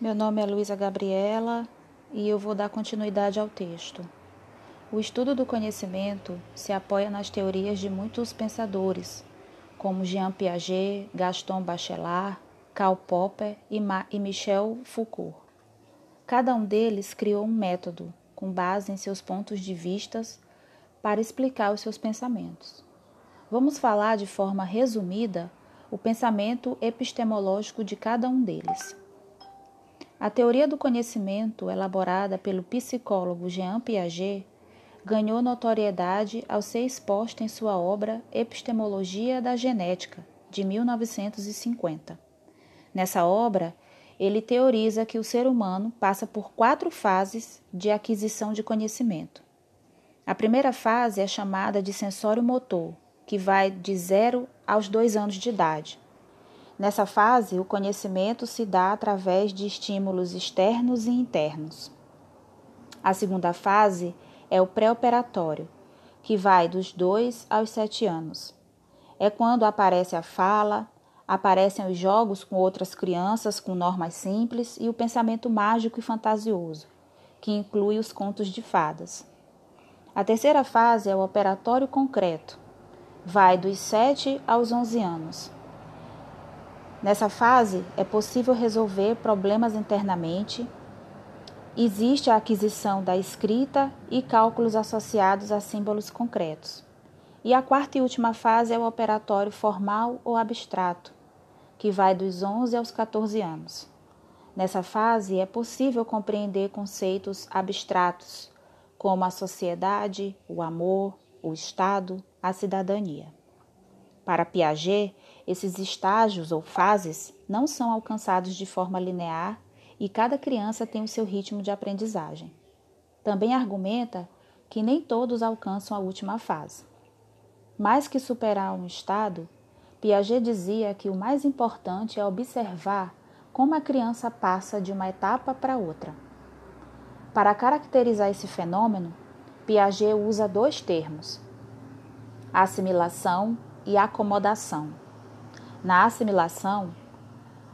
Meu nome é Luísa Gabriela e eu vou dar continuidade ao texto. O estudo do conhecimento se apoia nas teorias de muitos pensadores, como Jean Piaget, Gaston Bachelard, Karl Popper e Michel Foucault. Cada um deles criou um método com base em seus pontos de vistas para explicar os seus pensamentos. Vamos falar de forma resumida o pensamento epistemológico de cada um deles. A teoria do conhecimento, elaborada pelo psicólogo Jean Piaget, ganhou notoriedade ao ser exposta em sua obra Epistemologia da Genética, de 1950. Nessa obra, ele teoriza que o ser humano passa por quatro fases de aquisição de conhecimento. A primeira fase é chamada de sensório motor, que vai de zero aos dois anos de idade. Nessa fase, o conhecimento se dá através de estímulos externos e internos. A segunda fase é o pré-operatório, que vai dos 2 aos 7 anos. É quando aparece a fala, aparecem os jogos com outras crianças com normas simples e o pensamento mágico e fantasioso, que inclui os contos de fadas. A terceira fase é o operatório concreto, vai dos 7 aos 11 anos. Nessa fase, é possível resolver problemas internamente. Existe a aquisição da escrita e cálculos associados a símbolos concretos. E a quarta e última fase é o operatório formal ou abstrato, que vai dos 11 aos 14 anos. Nessa fase, é possível compreender conceitos abstratos, como a sociedade, o amor, o Estado, a cidadania. Para Piaget, esses estágios ou fases não são alcançados de forma linear e cada criança tem o seu ritmo de aprendizagem. Também argumenta que nem todos alcançam a última fase. Mais que superar um estado, Piaget dizia que o mais importante é observar como a criança passa de uma etapa para outra. Para caracterizar esse fenômeno, Piaget usa dois termos: assimilação e acomodação. Na assimilação,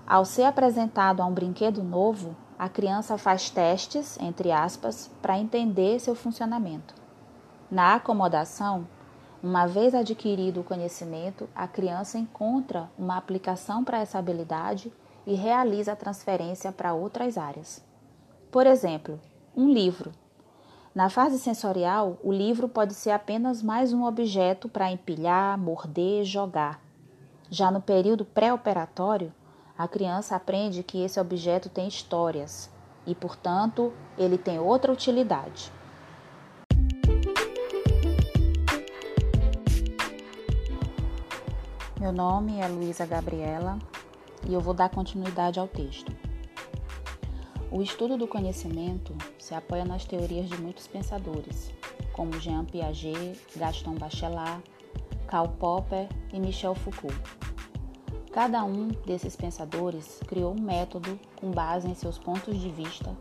ao ser apresentado a um brinquedo novo, a criança faz testes, entre aspas, para entender seu funcionamento. Na acomodação, uma vez adquirido o conhecimento, a criança encontra uma aplicação para essa habilidade e realiza a transferência para outras áreas. Por exemplo, um livro na fase sensorial, o livro pode ser apenas mais um objeto para empilhar, morder, jogar. Já no período pré-operatório, a criança aprende que esse objeto tem histórias e, portanto, ele tem outra utilidade. Meu nome é Luísa Gabriela e eu vou dar continuidade ao texto. O estudo do conhecimento se apoia nas teorias de muitos pensadores, como Jean Piaget, Gaston Bachelard, Karl Popper e Michel Foucault. Cada um desses pensadores criou um método com base em seus pontos de vista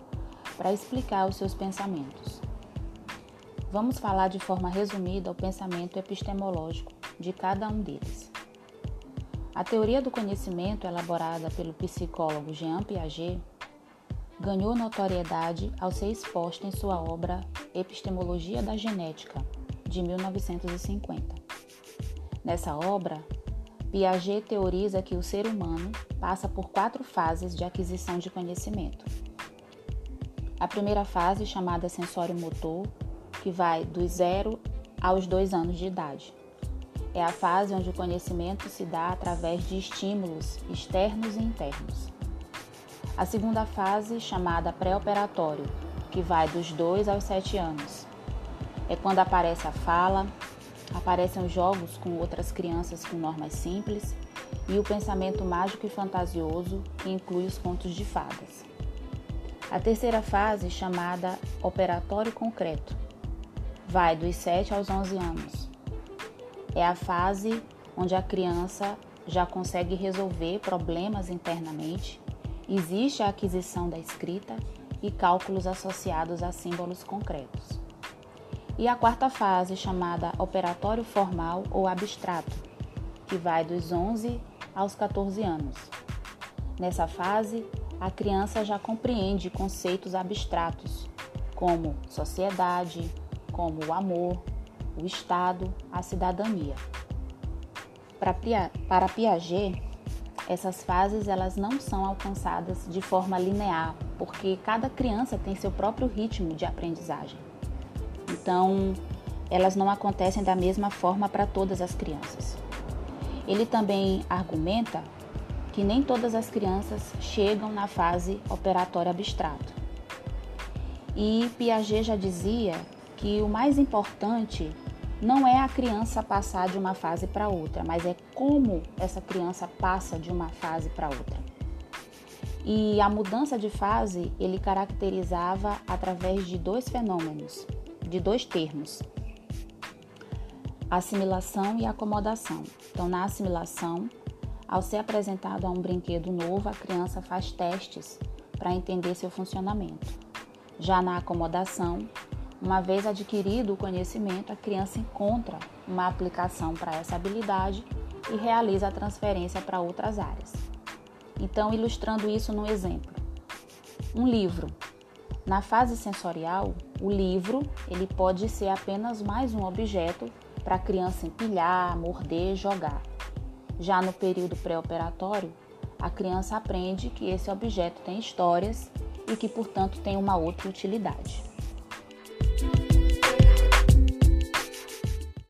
para explicar os seus pensamentos. Vamos falar de forma resumida o pensamento epistemológico de cada um deles. A teoria do conhecimento, elaborada pelo psicólogo Jean Piaget, ganhou notoriedade ao ser exposta em sua obra Epistemologia da Genética, de 1950. Nessa obra, Piaget teoriza que o ser humano passa por quatro fases de aquisição de conhecimento. A primeira fase, chamada sensório motor, que vai dos zero aos dois anos de idade. É a fase onde o conhecimento se dá através de estímulos externos e internos. A segunda fase, chamada pré-operatório, que vai dos 2 aos 7 anos. É quando aparece a fala, aparecem os jogos com outras crianças com normas simples e o pensamento mágico e fantasioso, que inclui os contos de fadas. A terceira fase, chamada operatório concreto, vai dos 7 aos 11 anos. É a fase onde a criança já consegue resolver problemas internamente Existe a aquisição da escrita e cálculos associados a símbolos concretos. E a quarta fase, chamada operatório formal ou abstrato, que vai dos 11 aos 14 anos. Nessa fase, a criança já compreende conceitos abstratos, como sociedade, como o amor, o Estado, a cidadania. Para Piaget, essas fases elas não são alcançadas de forma linear, porque cada criança tem seu próprio ritmo de aprendizagem. Então, elas não acontecem da mesma forma para todas as crianças. Ele também argumenta que nem todas as crianças chegam na fase operatória abstrato. E Piaget já dizia que o mais importante não é a criança passar de uma fase para outra, mas é como essa criança passa de uma fase para outra. E a mudança de fase ele caracterizava através de dois fenômenos, de dois termos: assimilação e acomodação. Então, na assimilação, ao ser apresentado a um brinquedo novo, a criança faz testes para entender seu funcionamento. Já na acomodação, uma vez adquirido o conhecimento, a criança encontra uma aplicação para essa habilidade e realiza a transferência para outras áreas. Então, ilustrando isso num exemplo. Um livro. Na fase sensorial, o livro ele pode ser apenas mais um objeto para a criança empilhar, morder, jogar. Já no período pré-operatório, a criança aprende que esse objeto tem histórias e que, portanto, tem uma outra utilidade.